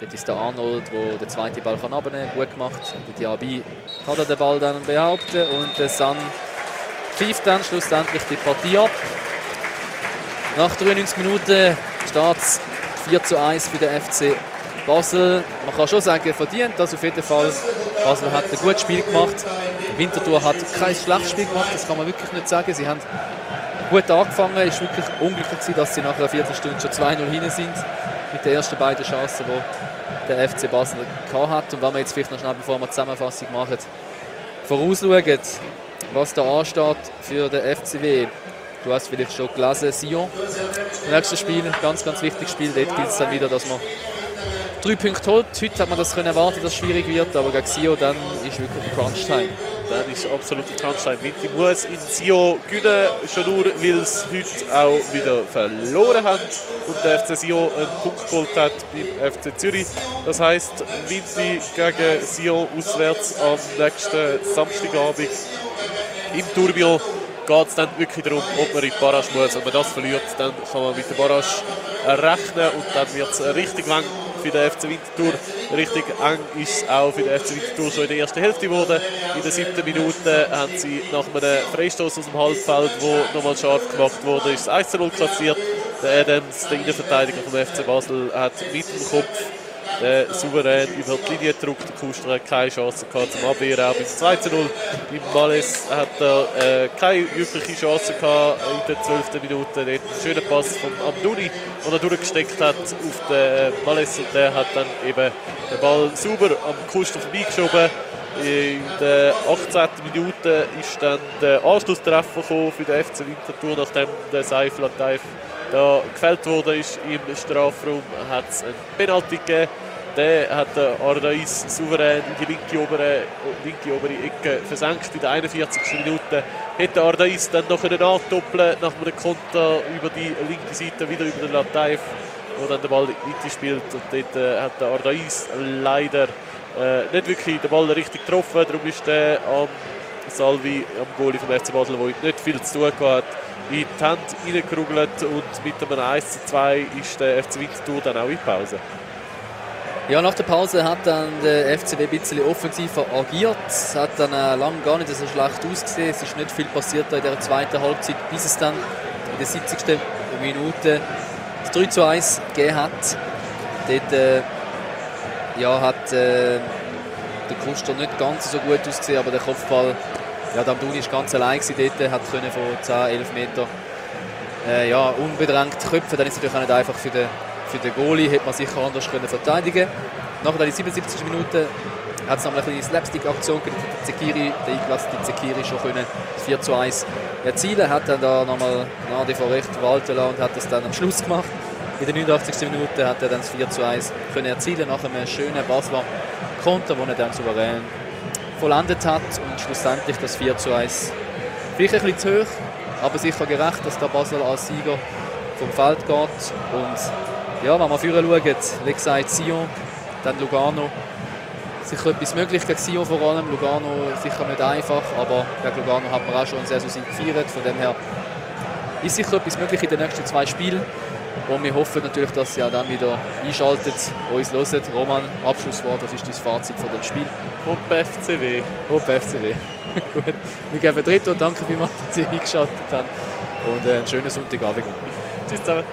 Dort ist der Arnold, der den zweiten Ball kann abnehmen kann. Gut gemacht. Der Diaby kann den Ball dann behaupten. Und der San pfeift dann schlussendlich die Partie ab. Nach 93 Minuten steht es 4 zu 1 für den FC Basel. Man kann schon sagen, verdient das auf jeden Fall. Basel hat ein gutes Spiel gemacht. Winterthur hat kein schlechtes Spiel gemacht, das kann man wirklich nicht sagen. Sie haben gut angefangen. Es war wirklich unglücklich, dass sie nach einer Viertelstunde schon 2-0 hinten sind mit den ersten beiden Chancen, die der FC Basel hat. Und wenn wir jetzt vielleicht noch schnell, bevor wir die Zusammenfassung machen, vorausschauen, was da ansteht für den FCW. Du hast vielleicht schon gelesen, Sion. Nächstes Spiel, ganz, ganz wichtiges Spiel. Dort gilt es dann wieder, dass man drei Punkte holt. Heute hat man das können erwarten, dass es schwierig wird, aber gegen Sion dann ist wirklich Crunch-Time. Das ist absolut Crunch-Time. Winti muss in Sion gewinnen, schon nur, weil es heute auch wieder verloren hat und der FC Sion einen Punkt geholt hat beim FC Zürich. Das heisst, Winti gegen Sion auswärts am nächsten Samstagabend im Tourbillon geht es dann wirklich darum, ob man in die Barrage muss. Wenn man das verliert, dann kann man mit der Barrage rechnen und dann wird es richtig lang für den FC Winterthur. Richtig eng ist es auch für den FC Winterthur schon in der ersten Hälfte geworden. In der siebten Minute haben sie nach einem Freistoß aus dem Halbfeld, wo nochmal scharf gemacht wurde, ist 1 0 kassiert. Der Adams, der Innenverteidiger vom FC Basel, hat mit dem Kopf der souverän über die Linie gedrückt. Der Kuster hat keine Chance gehabt zum Abwehren. Auch beim 2 0 beim Malles hat er äh, keine wirkliche Chance gehabt in der 12. Minute. Dort ein schöner Pass von Abduni, den er durchgesteckt hat auf den Malles. Und der hat dann eben den Ball sauber am Kuster vorbeigeschoben. In der 18. Minute ist dann der Anschlusstreffer für den FC Winterthur, nachdem der Seif Lataif da gefällt wurde ist im Strafraum, hat es einen Penalty gegeben. Der hat der Ardais souverän in die linke obere, linke obere Ecke versenkt. In der 41. Minute hätte Ardais dann noch einen andoppeln nach einem Konter über die linke Seite, wieder über den Lataif, wo dann der Ball in spielt. Und dort äh, hat der Ardais leider äh, nicht wirklich den Ball richtig getroffen. Darum ist der am Salvi, am Goalie vom FC Basel, der nicht viel zu tun hat, in die Hand reingerugelt und mit einem 1 zu 2 ist der FC Winterthur dann auch in Pause. Ja, nach der Pause hat dann der FCW ein bisschen offensiver agiert. Es hat dann äh, lange gar nicht so schlecht ausgesehen. Es ist nicht viel passiert in der zweiten Halbzeit, bis es dann in der 70. Minute das 3 zu 1 gegeben hat. Dort äh, ja, hat äh, der Kuster nicht ganz so gut ausgesehen, aber der Kopfball ja, der Amduni war ganz allein dort, hat können von 10, 11 Meter äh, ja, unbedrängt köpfen. Dann ist es natürlich auch nicht einfach für den, für den Goalie, hätte man sicher anders können verteidigen Nachher in 77 Minuten hat es noch eine Slapstick-Aktion gegeben. Zekiri, der eingelassene Zekiri schon können 4 zu 1 erzielen. Hat dann da nochmal Nadi vor recht walten lassen und hat das dann am Schluss gemacht. In der 89. Minute hat er dann das 4 zu 1 können erzielen nach einem schönen Basler Konter, wo er dann souverän vollendet hat und schlussendlich das 4 zu 1 vielleicht ein bisschen zu hoch, aber sicher gerecht, dass der Basel als Sieger vom Feld geht. Und ja, wenn wir vorher schauen, wie gesagt, Sion, dann Lugano, sicher etwas möglich gegen Sion vor allem. Lugano sicher nicht einfach, aber gegen Lugano hat man auch schon einen Saison gefeiert. Von dem her ist sicher etwas möglich in den nächsten zwei Spielen. Und wir hoffen natürlich, dass auch dann wieder einschaltet, uns hören. Roman, Abschlusswort, was ist dein Fazit von dem Spiel? Hopp FCW. Hopp FCW. Gut. Wir geben Dritt und danke vielmals, dass Sie eingeschaltet haben. Und äh, einen schönen Sonntagabend. Tschüss zusammen.